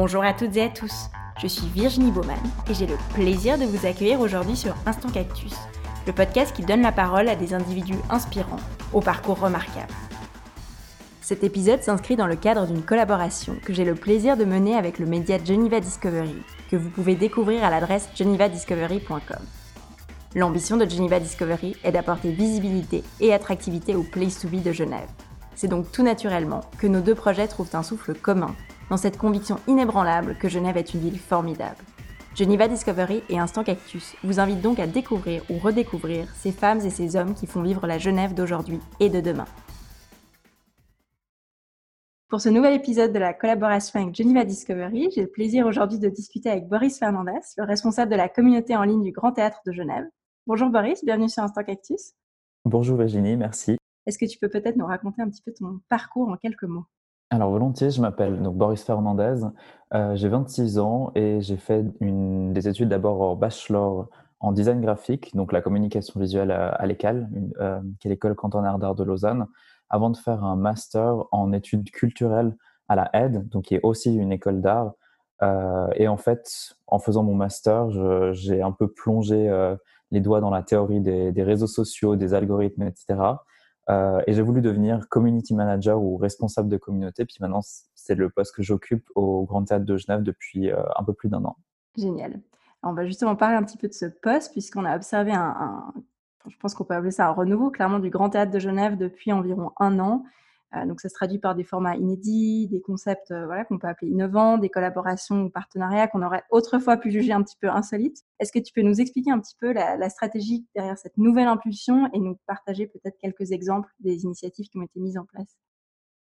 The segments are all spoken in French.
Bonjour à toutes et à tous, je suis Virginie Baumann et j'ai le plaisir de vous accueillir aujourd'hui sur Instant Cactus, le podcast qui donne la parole à des individus inspirants, au parcours remarquable. Cet épisode s'inscrit dans le cadre d'une collaboration que j'ai le plaisir de mener avec le média Geneva Discovery, que vous pouvez découvrir à l'adresse genevadiscovery.com. L'ambition de Geneva Discovery est d'apporter visibilité et attractivité au Place to Be de Genève. C'est donc tout naturellement que nos deux projets trouvent un souffle commun dans cette conviction inébranlable que Genève est une ville formidable. Geneva Discovery et Instant Cactus vous invitent donc à découvrir ou redécouvrir ces femmes et ces hommes qui font vivre la Genève d'aujourd'hui et de demain. Pour ce nouvel épisode de la collaboration avec Geneva Discovery, j'ai le plaisir aujourd'hui de discuter avec Boris Fernandez, le responsable de la communauté en ligne du Grand Théâtre de Genève. Bonjour Boris, bienvenue sur Instant Cactus. Bonjour Virginie, merci. Est-ce que tu peux peut-être nous raconter un petit peu ton parcours en quelques mots? Alors volontiers, je m'appelle Boris Fernandez, euh, j'ai 26 ans et j'ai fait des études d'abord en bachelor en design graphique, donc la communication visuelle à, à euh, qui est l'école cantonnaire d'art de Lausanne, avant de faire un master en études culturelles à la ED, donc qui est aussi une école d'art. Euh, et en fait, en faisant mon master, j'ai un peu plongé les doigts dans la théorie des réseaux sociaux, des algorithmes, etc. Euh, et j'ai voulu devenir community manager ou responsable de communauté. Puis maintenant, c'est le poste que j'occupe au Grand Théâtre de Genève depuis euh, un peu plus d'un an. Génial. on va justement parler un petit peu de ce poste, puisqu'on a observé un, un je pense qu'on peut appeler ça un renouveau, clairement, du Grand Théâtre de Genève depuis environ un an. Euh, donc ça se traduit par des formats inédits, des concepts euh, qu'on peut appeler innovants, des collaborations ou partenariats qu'on aurait autrefois pu juger un petit peu insolites. Est-ce que tu peux nous expliquer un petit peu la, stratégie derrière cette nouvelle impulsion et nous partager peut-être quelques exemples des initiatives qui ont été mises en place?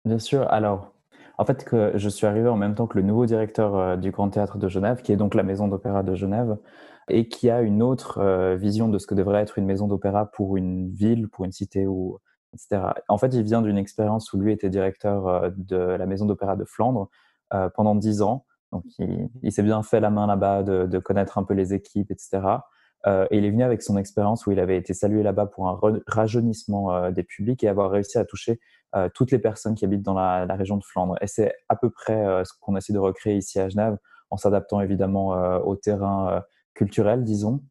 Bien sûr. Alors, en fait, je suis arrivé en même temps que le nouveau directeur euh, du Grand Théâtre de Genève, qui est donc la maison d'opéra de Genève, et qui a une autre vision de ce que devrait être une maison d'opéra pour une ville, pour une cité ou En fait, il vient d'une expérience où lui était directeur euh, de la maison d'opéra de Flandre euh, pendant dix ans. Donc, il, il s'est bien fait la main là-bas de, de, connaître un peu les équipes, etc. Euh, et il est venu avec son expérience où il avait été salué là-bas pour un rajeunissement euh, des publics et avoir réussi à toucher euh, toutes les personnes qui habitent dans la, la région de Flandre. Et c'est à peu près ce qu'on essaie de recréer ici à Genève, en s'adaptant évidemment au terrain culturel, disons.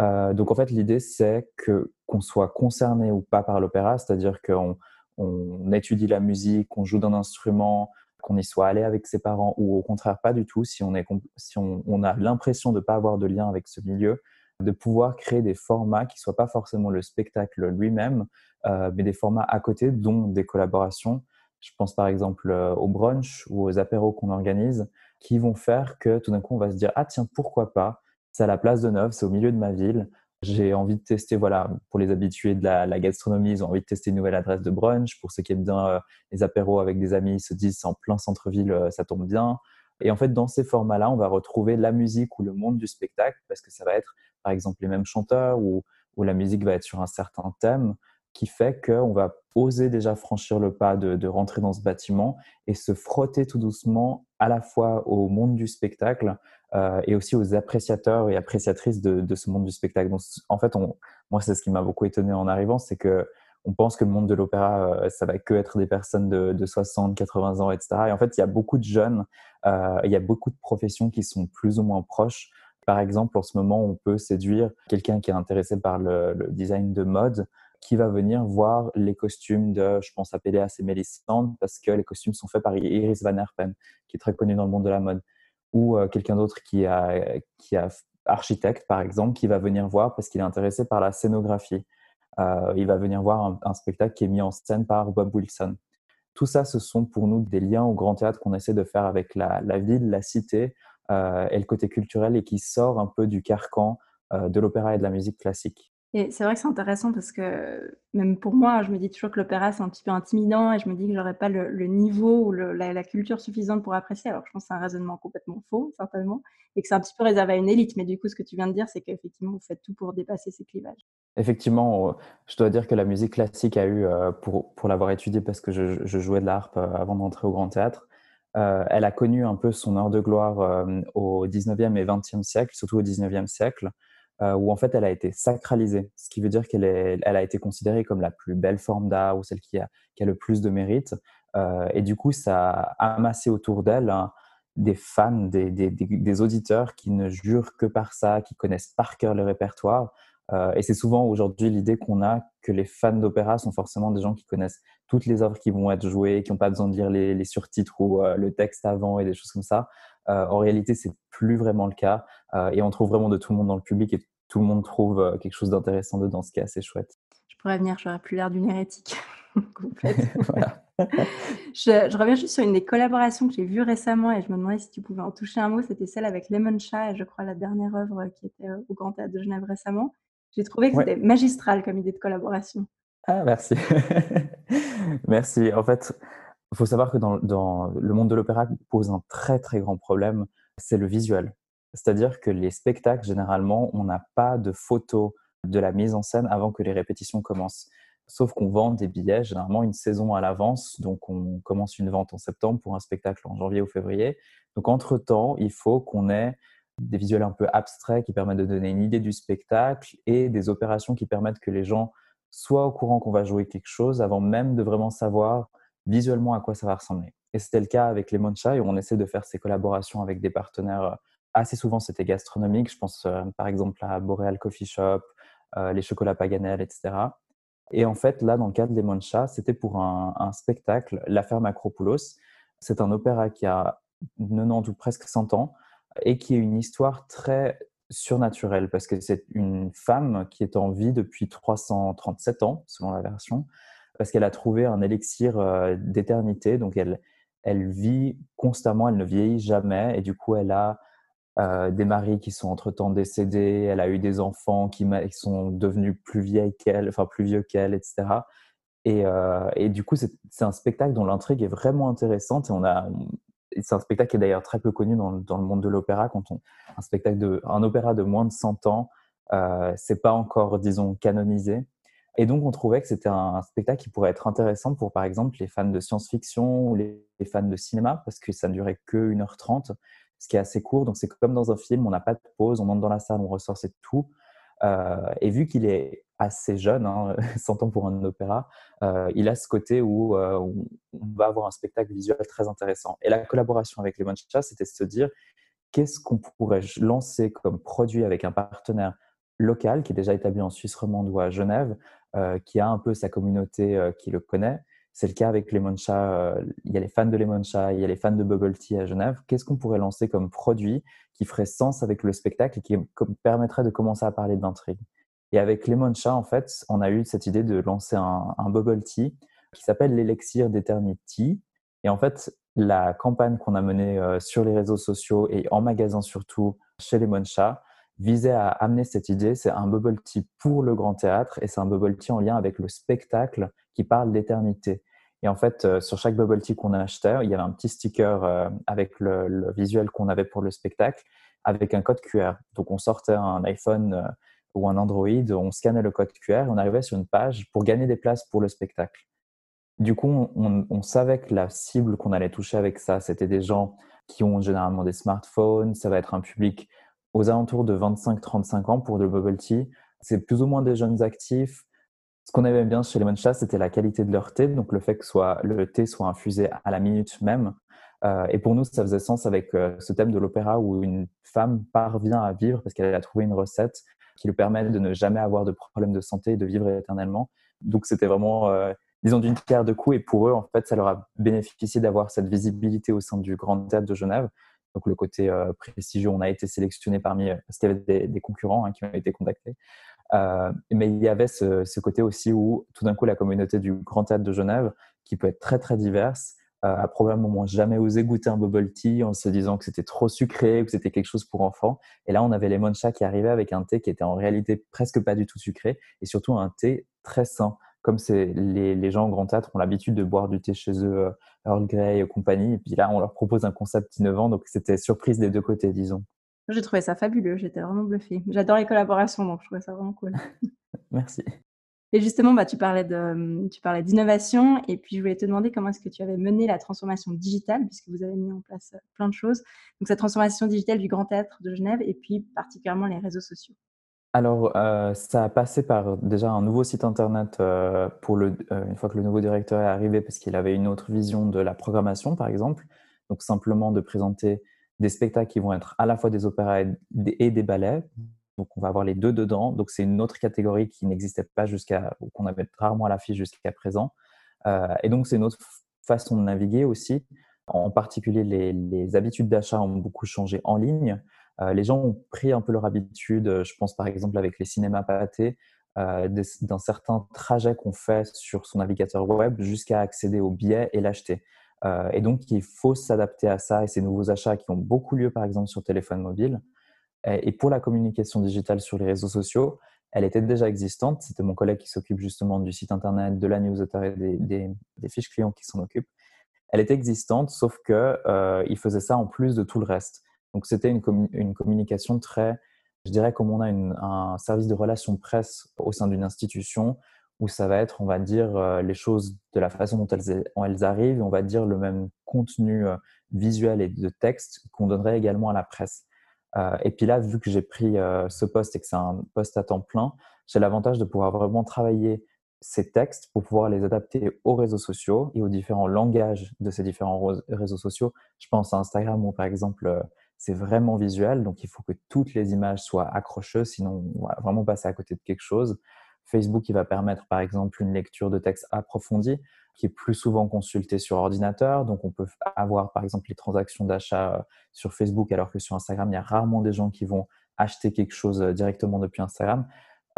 Euh, donc en fait, l'idée c'est que qu'on soit concerné ou pas par l'opéra, c'est-à-dire qu'on on étudie la musique, qu'on joue d'un instrument, qu'on y soit allé avec ses parents ou au contraire pas du tout, si on, a l'impression de ne pas avoir de lien avec ce milieu, de pouvoir créer des formats qui ne soient pas forcément le spectacle lui-même, euh, mais des formats à côté, dont des collaborations. Je pense par exemple euh, au brunch ou aux apéros qu'on organise, qui vont faire que tout d'un coup on va se dire ah tiens pourquoi pas c'est à la place de Neuve, c'est au milieu de ma ville. J'ai envie de tester, voilà, pour les habitués de la, gastronomie, ils ont envie de tester une nouvelle adresse de brunch. Pour ceux qui aiment bien euh, les apéros avec des amis, ils se disent en plein centre-ville, euh, ça tombe bien. Et en fait, dans ces formats-là, on va retrouver la musique ou le monde du spectacle parce que ça va être, par exemple, les mêmes chanteurs ou, la musique va être sur un certain thème qui fait qu'on va oser déjà franchir le pas de, rentrer dans ce bâtiment et se frotter tout doucement à la fois au monde du spectacle euh, et aussi aux appréciateurs et appréciatrices de, ce monde du spectacle. Donc, en fait, moi, c'est ce qui m'a beaucoup étonné en arrivant, c'est que on pense que le monde de l'opéra, euh, ça va que être des personnes de, de, 60, 80 ans, etc. Et en fait, il y a beaucoup de jeunes, euh, il y a beaucoup de professions qui sont plus ou moins proches. Par exemple, en ce moment, on peut séduire quelqu'un qui est intéressé par le, design de mode qui va venir voir les costumes de, je pense à Péléas et Mélissande, parce que les costumes sont faits par Iris Van Herpen, qui est très connue dans le monde de la mode. Ou euh, quelqu'un d'autre qui a, qui a architecte, par exemple, qui va venir voir parce qu'il est intéressé par la scénographie. Euh, il va venir voir un, spectacle qui est mis en scène par Bob Wilson. Tout ça, ce sont pour nous des liens au grand théâtre qu'on essaie de faire avec la, la ville, la cité euh, et le côté culturel et qui sort un peu du carcan de l'opéra et de la musique classique. Et c'est vrai que c'est intéressant parce que même pour moi, je me dis toujours que l'opéra c'est un petit peu intimidant et je me dis que j'aurais pas le, niveau ou la, la, culture suffisante pour apprécier. Alors je pense que c'est un raisonnement complètement faux, certainement, et que c'est un petit peu réservé à une élite. Mais du coup, ce que tu viens de dire, c'est qu'effectivement, vous faites tout pour dépasser ces clivages. Effectivement, je dois dire que la musique classique a eu, euh, pour, l'avoir étudiée parce que je, jouais de l'harpe euh, avant d'entrer au Grand Théâtre, euh, elle a connu un peu son heure de gloire euh, au 19e et 20e siècle, surtout au 19e siècle euh, où en fait elle a été sacralisée, ce qui veut dire qu'elle elle a été considérée comme la plus belle forme d'art ou celle qui a, qui a, le plus de mérite. Euh, et du coup, ça a amassé autour d'elle hein, des fans, des, des, auditeurs qui ne jurent que par ça, qui connaissent par cœur le répertoire. Euh, et c'est souvent aujourd'hui l'idée qu'on a que les fans d'opéra sont forcément des gens qui connaissent toutes les œuvres qui vont être jouées, qui n'ont pas besoin de lire les, surtitres ou le texte avant et des choses comme ça. Euh, en réalité, c'est plus vraiment le cas. et on trouve vraiment de tout le monde dans le public et tout le monde trouve quelque chose d'intéressant dedans, ce qui est assez chouette. Je pourrais venir, j'aurais plus l'air d'une hérétique. je, reviens juste sur une des collaborations que j'ai vues récemment et je me demandais si tu pouvais en toucher un mot. C'était celle avec Lemon Chat et je crois la dernière œuvre qui était au Grand Théâtre de Genève récemment. J'ai trouvé que c'était magistral comme idée de collaboration. Ah, merci. merci. En fait, il faut savoir que dans, le monde de l'opéra pose un très très grand problème, c'est le visuel. C'est-à-dire que les spectacles, généralement, on n'a pas de photos de la mise en scène avant que les répétitions commencent. Sauf qu'on vend des billets généralement une saison à l'avance. Donc, on commence une vente en septembre pour un spectacle en janvier ou février. Donc, entre-temps, il faut qu'on ait des visuels un peu abstraits qui permettent de donner une idée du spectacle et des opérations qui permettent que les gens soient au courant qu'on va jouer quelque chose avant même de vraiment savoir visuellement à quoi ça va ressembler. Et c'était le cas avec les Moncha et on essaie de faire ces collaborations avec des partenaires. Euh, assez souvent, c'était gastronomique. Je pense euh, par exemple à Boreal Coffee Shop, euh, les chocolats Paganel, etc. Et en fait, là, dans le cas de Les Chats, c'était pour un, un, spectacle, L'affaire Macropoulos. C'est un opéra qui a 90 ou presque 100 ans et qui est une histoire très surnaturelle parce que c'est une femme qui est en vie depuis 337 ans, selon la version, parce qu'elle a trouvé un élixir euh, d'éternité. Donc, elle, vit constamment, elle ne vieillit jamais et du coup, elle a euh, des maris qui sont entre-temps décédés, elle a eu des enfants qui, sont devenus plus vieilles qu'elle, enfin plus vieux qu'elle, etc. Et, euh, et, du coup, c'est un spectacle dont l'intrigue est vraiment intéressante et on a, c'est un spectacle qui est d'ailleurs très peu connu dans, le monde de l'opéra. Quand on, un spectacle de, un opéra de moins de 100 ans, euh, c'est pas encore, disons, canonisé. Et donc, on trouvait que c'était un, spectacle qui pourrait être intéressant pour, par exemple, les fans de science-fiction ou les, fans de cinéma, parce que ça ne durait que 1h30 ce qui est assez court. Donc, c'est comme dans un film, on n'a pas de pause, on entre dans la salle, on ressort, c'est tout. Euh, et vu qu'il est assez jeune, hein, 100 ans pour un opéra, euh, il a ce côté où, euh, on va avoir un spectacle visuel très intéressant. Et la collaboration avec les Manchas, c'était de se dire qu'est-ce qu'on pourrait lancer comme produit avec un partenaire local qui est déjà établi en Suisse romande ou à Genève, qui a un peu sa communauté qui le connaît, c'est le cas avec Lemon Chat. Euh, il y a les fans de Lemon Chat, il y a les fans de Bubble Tea à Genève. Qu'est-ce qu'on pourrait lancer comme produit qui ferait sens avec le spectacle et qui permettrait de commencer à parler d'intrigue? Et avec Lemon Chat, en fait, on a eu cette idée de lancer un, Bubble Tea qui s'appelle l'élixir d'Eternity. Et en fait, la campagne qu'on a menée euh, sur les réseaux sociaux et en magasin surtout chez Lemon Chat visait à amener cette idée. C'est un bubble tea pour le grand théâtre et c'est un bubble tea en lien avec le spectacle qui parle d'éternité. Et en fait, euh, sur chaque bubble tea qu'on achetait, il y avait un petit sticker euh, avec le, visuel qu'on avait pour le spectacle, avec un code QR. Donc, on sortait un iPhone euh, ou un Android, on scannait le code QR et on arrivait sur une page pour gagner des places pour le spectacle. Du coup, on, savait que la cible qu'on allait toucher avec ça, c'était des gens qui ont généralement des smartphones. Ça va être un public aux alentours de 25-35 ans pour le bubble tea. C'est plus ou moins des jeunes actifs ce qu'on aimait bien chez les Chats, c'était la qualité de leur thé, donc le fait que le thé soit infusé à la minute même. Euh, et pour nous, ça faisait sens avec euh, ce thème de l'opéra où une femme parvient à vivre parce qu'elle a trouvé une recette qui lui permet de ne jamais avoir de problème de santé et de vivre éternellement. Donc c'était vraiment, euh, disons, d'une pierre de coups. Et pour eux, en fait, ça leur a bénéficié d'avoir cette visibilité au sein du Grand Théâtre de Genève. Donc le côté prestigieux, on a été sélectionné parmi, y avait des, des concurrents hein, qui ont été contactés. Euh, mais il y avait ce, côté aussi où tout d'un coup la communauté du Grand Théâtre de Genève, qui peut être très très diverse, euh, a probablement jamais osé goûter un bubble tea en se disant que c'était trop sucré, que c'était quelque chose pour enfants. Et là, on avait les Moncha qui arrivaient avec un thé qui était en réalité presque pas du tout sucré et surtout un thé très sain. Comme les, les gens au Grand Théâtre ont l'habitude de boire du thé chez eux, euh, Earl Grey et compagnie, et puis là, on leur propose un concept innovant, donc c'était surprise des deux côtés, disons. J'ai trouvé ça fabuleux, j'étais vraiment bluffée. J'adore les collaborations, donc je trouvais ça vraiment cool. Merci. Et justement, bah, tu parlais de, tu parlais d'innovation, et puis je voulais te demander comment est-ce que tu avais mené la transformation digitale, puisque vous avez mis en place euh, plein de choses. Donc cette transformation digitale du Grand Théâtre de Genève, et puis particulièrement les réseaux sociaux. Alors, euh, ça a passé par déjà un nouveau site internet euh, pour le, une fois que le nouveau directeur est arrivé, parce qu'il avait une autre vision de la programmation, par exemple. Donc simplement de présenter des spectacles qui vont être à la fois des opéras et des ballets. Donc on va avoir les deux dedans. Donc c'est une autre catégorie qui n'existait pas jusqu'à, ou qu'on avait rarement à l'affiche jusqu'à présent. Euh, et donc c'est une autre façon de naviguer aussi. En particulier, les, habitudes d'achat ont beaucoup changé en ligne. Euh, les gens ont pris un peu leur habitude, je pense par exemple avec les cinémas pâtés, euh, d'un certain trajet qu'on fait sur son navigateur web jusqu'à accéder au billet et l'acheter. Euh, et donc, il faut s'adapter à ça et ces nouveaux achats qui ont beaucoup lieu, par exemple, sur téléphone mobile. Et, pour la communication digitale sur les réseaux sociaux, elle était déjà existante. C'était mon collègue qui s'occupe justement du site internet, de la newsletter et des, fiches clients qui s'en occupent. Elle était existante, sauf que euh, il faisait ça en plus de tout le reste. Donc, c'était une, communication très je dirais comme on a un service de relations presse au sein d'une institution où ça va être, on va dire, euh, les choses de la façon dont elles, elles arrivent, on va dire le même contenu euh, visuel et de texte qu'on donnerait également à la presse. Euh, et puis là, vu que j'ai pris ce poste et que c'est un poste à temps plein, j'ai l'avantage de pouvoir vraiment travailler ces textes pour pouvoir les adapter aux réseaux sociaux et aux différents langages de ces différents réseaux sociaux. Je pense à Instagram où, par exemple, c'est vraiment visuel, donc il faut que toutes les images soient accrocheuses, sinon on va vraiment passer à côté de quelque chose. Facebook, il va permettre par exemple une lecture de texte approfondie, qui est plus souvent consultée sur ordinateur. Donc on peut avoir par exemple les transactions d'achat euh, sur Facebook, alors que sur Instagram, il y a rarement des gens qui vont acheter quelque chose euh, directement depuis Instagram.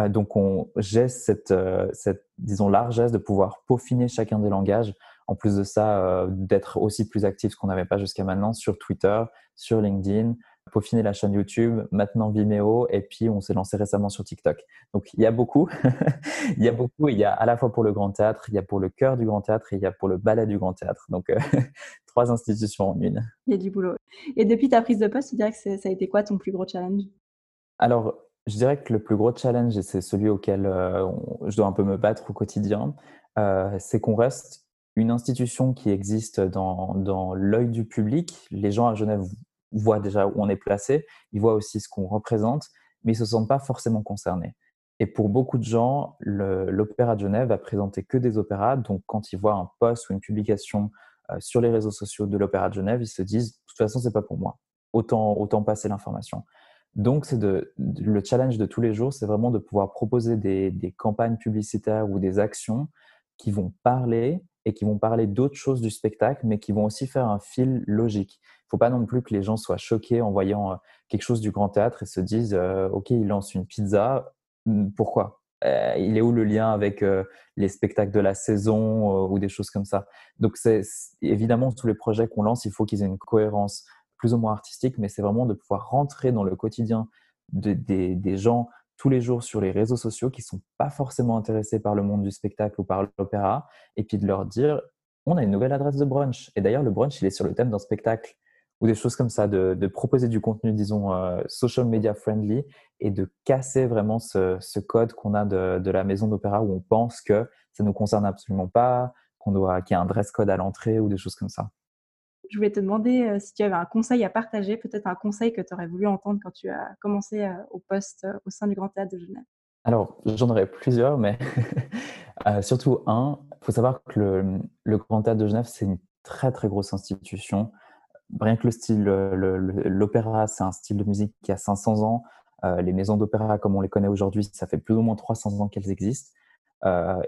Euh, donc j'ai cette, cette, disons, largesse de pouvoir peaufiner chacun des langages en plus de ça, euh, d'être aussi plus actif, ce qu'on n'avait pas jusqu'à maintenant, sur Twitter, sur LinkedIn, peaufiner la chaîne YouTube, maintenant Vimeo, et puis on s'est lancé récemment sur TikTok. Donc il y a beaucoup, il y a beaucoup, il y a à la fois pour le grand théâtre, il y a pour le cœur du grand théâtre, et il y a pour le ballet du grand théâtre. Donc euh, trois institutions en une. Il y a du boulot. Et depuis ta prise de poste, tu dirais que ça a été quoi ton plus gros challenge? Alors, je dirais que le plus gros challenge, et c'est celui auquel euh, je dois un peu me battre au quotidien, c'est qu'on reste une institution qui existe dans, dans l'œil du public. Les gens à Genève voient déjà où on est placé, ils voient aussi ce qu'on représente, mais ils ne se sentent pas forcément concernés. Et pour beaucoup de gens, l'Opéra de Genève va présenter que des opéras. Donc, quand ils voient un post ou une publication euh, sur les réseaux sociaux de l'Opéra de Genève, ils se disent, de toute façon, c'est pas pour moi. Autant, autant passer l'information. Donc, c'est le challenge de tous les jours, c'est vraiment de pouvoir proposer des, campagnes publicitaires ou des actions qui vont parler et qui vont parler d'autres choses du spectacle, mais qui vont aussi faire un fil logique. Il ne faut pas non plus que les gens soient choqués en voyant euh, quelque chose du grand théâtre et se disent euh, Ok, il lance une pizza, hmm, pourquoi? Euh, Il est où le lien avec les spectacles de la saison ou des choses comme ça? Donc, c'est évidemment, tous les projets qu'on lance, il faut qu'ils aient une cohérence plus ou moins artistique, mais c'est vraiment de pouvoir rentrer dans le quotidien des gens tous les jours sur les réseaux sociaux qui sont pas forcément intéressés par le monde du spectacle ou par l'opéra, et puis de leur dire on a une nouvelle adresse de brunch. Et d'ailleurs, le brunch, il est sur le thème d'un spectacle ou des choses comme ça, de, proposer du contenu, disons, euh, social media friendly et de casser vraiment ce, code qu'on a de, la maison d'opéra où on pense que ça ne nous concerne absolument pas, qu'on doit, qu'il y a un dress code à l'entrée ou des choses comme ça je voulais te demander euh, si tu avais un conseil à partager, peut-être un conseil que tu aurais voulu entendre quand tu as commencé euh, au poste euh, au sein du Grand Théâtre de Genève. Alors, j'en aurais plusieurs, mais surtout un. Il faut savoir que le, Grand Théâtre de Genève, c'est une très très grosse institution. Rien que le style, l'opéra, c'est un style de musique qui a 500 ans. les maisons d'opéra, comme on les connaît aujourd'hui, ça fait plus ou moins 300 ans qu'elles existent.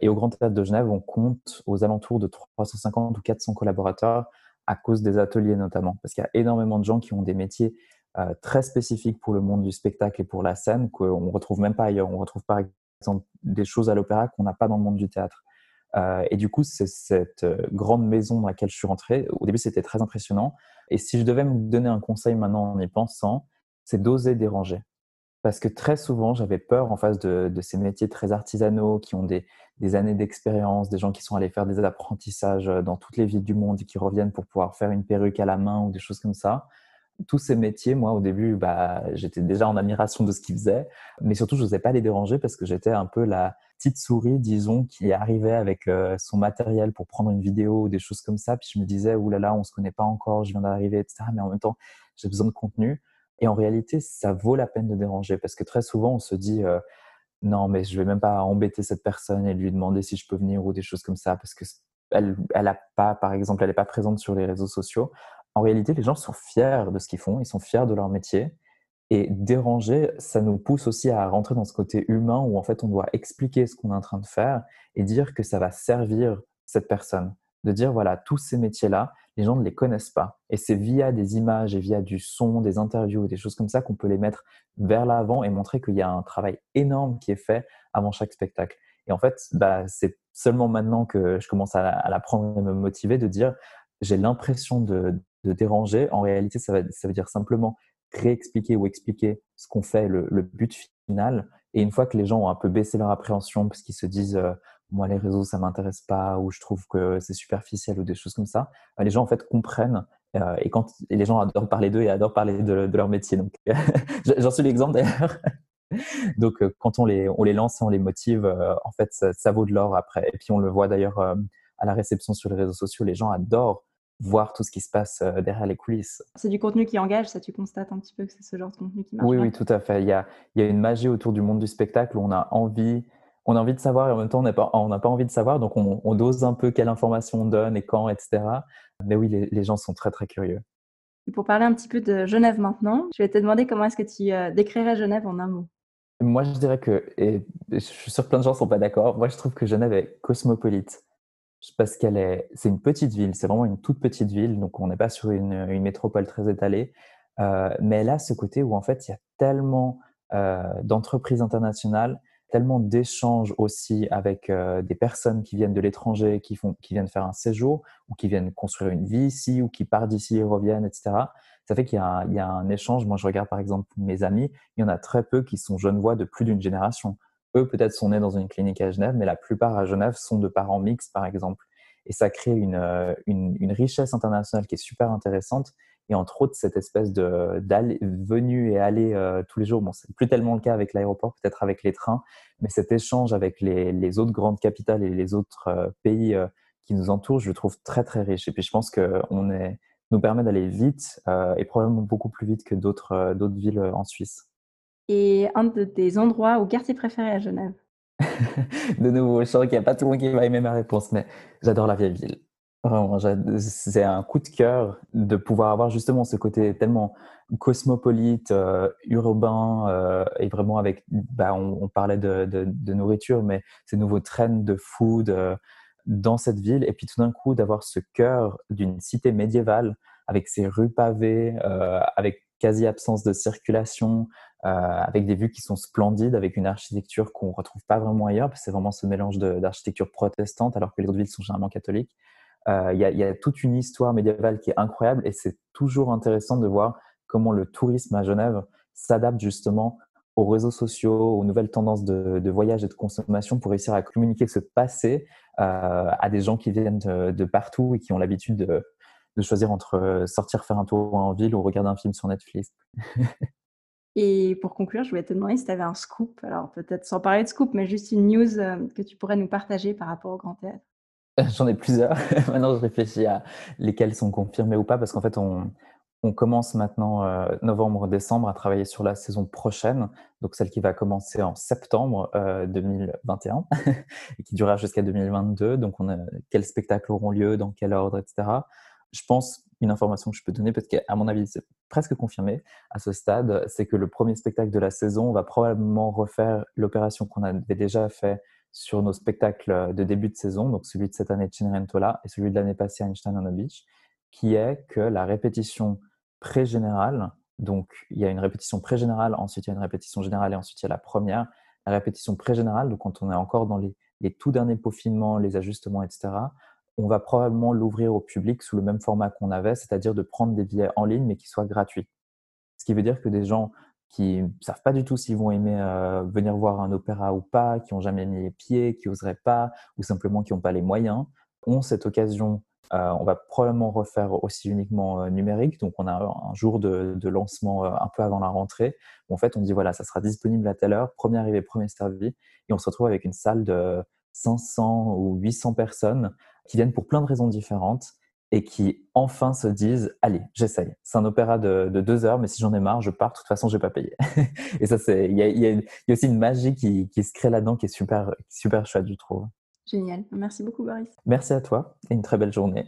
et au Grand Théâtre de Genève, on compte aux alentours de 350 ou 400 collaborateurs à cause des ateliers notamment, parce qu'il y a énormément de gens qui ont des métiers euh, très spécifiques pour le monde du spectacle et pour la scène qu'on ne retrouve même pas ailleurs. On retrouve par exemple des choses à l'opéra qu'on n'a pas dans le monde du théâtre. Euh, et du coup, c'est cette euh, grande maison dans laquelle je suis rentré. Au début, c'était très impressionnant. Et si je devais me donner un conseil maintenant en y pensant, c'est d'oser déranger. Parce que très souvent, j'avais peur en face de, ces métiers très artisanaux qui ont des, années d'expérience, des gens qui sont allés faire des apprentissages euh, dans toutes les villes du monde et qui reviennent pour pouvoir faire une perruque à la main ou des choses comme ça. Tous ces métiers, moi, au début, bah, j'étais déjà en admiration de ce qu'ils faisaient, mais surtout, je n'osais pas les déranger parce que j'étais un peu la petite souris, disons, qui arrivait avec euh, son matériel pour prendre une vidéo ou des choses comme ça. Puis je me disais, oulala, là là, on se connaît pas encore, je viens d'arriver, etc. Mais en même temps, j'ai besoin de contenu. Et en réalité, ça vaut la peine de déranger parce que très souvent, on se dit, euh, non, mais je vais même pas embêter cette personne et lui demander si je peux venir ou des choses comme ça parce que elle, elle a pas, par exemple, elle n'est pas présente sur les réseaux sociaux. en réalité, les gens sont fiers de ce qu'ils font, ils sont fiers de leur métier. Et déranger, ça nous pousse aussi à rentrer dans ce côté humain où en fait on doit expliquer ce qu'on est en train de faire et dire que ça va servir cette personne. De dire voilà, tous ces métiers-là, les gens ne les connaissent pas. Et c'est via des images et via du son, des interviews, des choses comme ça qu'on peut les mettre vers l'avant et montrer qu'il y a un travail énorme qui est fait avant chaque spectacle. Et en fait, bah, c'est seulement maintenant que je commence à, l'apprendre et me motiver de dire j'ai l'impression de, de déranger. En réalité, ça, va, ça veut dire simplement réexpliquer ou expliquer ce qu'on fait, le, but final. Et une fois que les gens ont un peu baissé leur appréhension parce qu'ils se disent euh, moi les réseaux ça m'intéresse pas ou je trouve que c'est superficiel ou des choses comme ça, euh, les gens en fait comprennent euh, et quand les gens adorent parler d'eux et adorent parler de, leur métier. Donc j'en suis l'exemple d'ailleurs. Donc quand on les on les lance et on les motive, en fait ça, ça vaut de l'or après. Et puis on le voit d'ailleurs à la réception sur les réseaux sociaux, les gens adorent voir tout ce qui se passe euh, derrière les coulisses. C'est du contenu qui engage, ça tu constates un petit peu que c'est ce genre de contenu qui marche Oui, oui, tout à fait. Il y, a, il y a une magie autour du monde du spectacle où on a envie, on a envie de savoir et en même temps on n'a pas, pas envie de savoir, donc on, dose un peu quelle information on donne et quand, etc. Mais oui, les, gens sont très très curieux. Et pour parler un petit peu de Genève maintenant, je vais te demander comment est-ce que tu euh, décrirais Genève en un mot? Moi, je dirais que, et je suis sûr que plein de gens ne sont pas d'accord, moi je trouve que Genève est cosmopolite parce qu'elle est, c'est une petite ville, c'est vraiment une toute petite ville, donc on n'est pas sur une, une, métropole très étalée, euh, mais elle a ce côté où en fait il y a tellement euh, d'entreprises internationales, tellement d'échanges aussi avec euh, des personnes qui viennent de l'étranger, qui qui viennent faire un séjour ou qui viennent construire une vie ici ou qui partent d'ici et reviennent, etc. Ça fait qu'il y, y a un échange. Moi, je regarde par exemple mes amis, il y en a très peu qui sont jeunes voix de plus d'une génération eux peut-être sont nés dans une clinique à Genève, mais la plupart à Genève sont de parents mixtes, par exemple. Et ça crée une, euh, une richesse internationale qui est super intéressante. Et entre autres, cette espèce de venue et aller euh, tous les jours. Bon, c'est plus tellement le cas avec l'aéroport, peut-être avec les trains, mais cet échange avec les, les autres grandes capitales et les autres euh, pays qui nous entourent, je le trouve très très riche. Et puis je pense que on est, nous permet d'aller vite et probablement beaucoup plus vite que d'autres d'autres villes en Suisse et un de tes endroits ou quartiers préférés à Genève? De nouveau, je sens qu'il n'y a pas tout le monde qui va aimer ma réponse, mais j'adore la vieille ville. C'est un coup de cœur de pouvoir avoir justement ce côté tellement cosmopolite, euh, urbain, euh, et vraiment avec, bah, on, parlait de, nourriture, mais ces nouveaux trends de food euh, dans cette ville, et puis tout d'un coup d'avoir ce cœur d'une cité médiévale avec ses rues pavées, avec quasi absence de circulation, avec des vues qui sont splendides, avec une architecture qu'on retrouve pas vraiment ailleurs, c'est vraiment ce mélange d'architecture protestante, alors que les autres villes sont généralement catholiques. Euh, il y, a toute une histoire médiévale qui est incroyable, et c'est toujours intéressant de voir comment le tourisme à Genève s'adapte justement aux réseaux sociaux, aux nouvelles tendances de, voyage et de consommation pour réussir à communiquer ce passé euh, à des gens qui viennent de, partout et qui ont l'habitude de, choisir entre sortir faire un tour en ville ou regarder un film sur Netflix. Et pour conclure, je voulais te demander si tu avais un scoop, alors peut-être sans parler de scoop, mais juste une news euh, que tu pourrais nous partager par rapport au Grand Théâtre. J'en ai plusieurs. maintenant, je réfléchis à lesquels sont confirmés ou pas, parce qu'en fait, on, on, commence maintenant, euh, novembre-décembre, à travailler sur la saison prochaine, donc celle qui va commencer en septembre 2021 et qui durera jusqu'à 2022. Donc, on a, quels spectacles auront lieu, dans quel ordre, etc je pense, une information que je peux donner, parce qu'à mon avis, c'est presque confirmé à ce stade, c'est que le premier spectacle de la saison va probablement refaire l'opération qu'on avait déjà fait sur nos spectacles de début de saison, donc celui de cette année de Cenerentola et celui de l'année passée Einstein on the qui est que la répétition pré-générale, donc il y a une répétition pré-générale, ensuite il y a une répétition générale et ensuite il y a la première. La répétition pré-générale, donc quand on est encore dans les, les tout derniers peaufinements, les ajustements, etc., on va probablement l'ouvrir au public sous le même format qu'on avait, c'est-à-dire de prendre des billets en ligne mais qui soient gratuits. Ce qui veut dire que des gens qui ne savent pas du tout s'ils vont aimer euh, venir voir un opéra ou pas, qui n'ont jamais mis les pieds, qui n'oseraient pas, ou simplement qui n'ont pas les moyens, ont cette occasion. Euh, on va probablement refaire aussi uniquement euh, numérique, donc on a un jour de, lancement un peu avant la rentrée. En fait, on dit voilà, ça sera disponible à telle heure, premier arrivé, premier servi, et on se retrouve avec une salle de 500 ou 800 personnes qui viennent pour plein de raisons différentes et qui enfin se disent allez j'essaye. C'est un opéra de, deux heures mais si j'en ai marre je pars. De toute façon je vais pas payer et ça c'est il y a, aussi une magie qui, qui se crée là-dedans qui est super super chouette je trouve. Génial. Merci beaucoup Boris. Merci à toi et une très belle journée.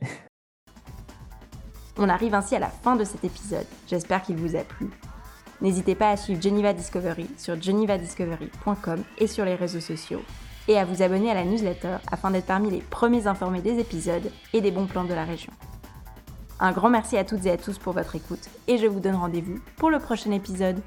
On arrive ainsi à la fin de cet épisode. J'espère qu'il vous a plu. N'hésitez pas à suivre Geneva Discovery sur genevadiscovery.com et sur les réseaux sociaux et à vous abonner à la newsletter afin d'être parmi les premiers informés des épisodes et des bons plans de la région. Un grand merci à toutes et à tous pour votre écoute et je vous donne rendez-vous pour le prochain épisode.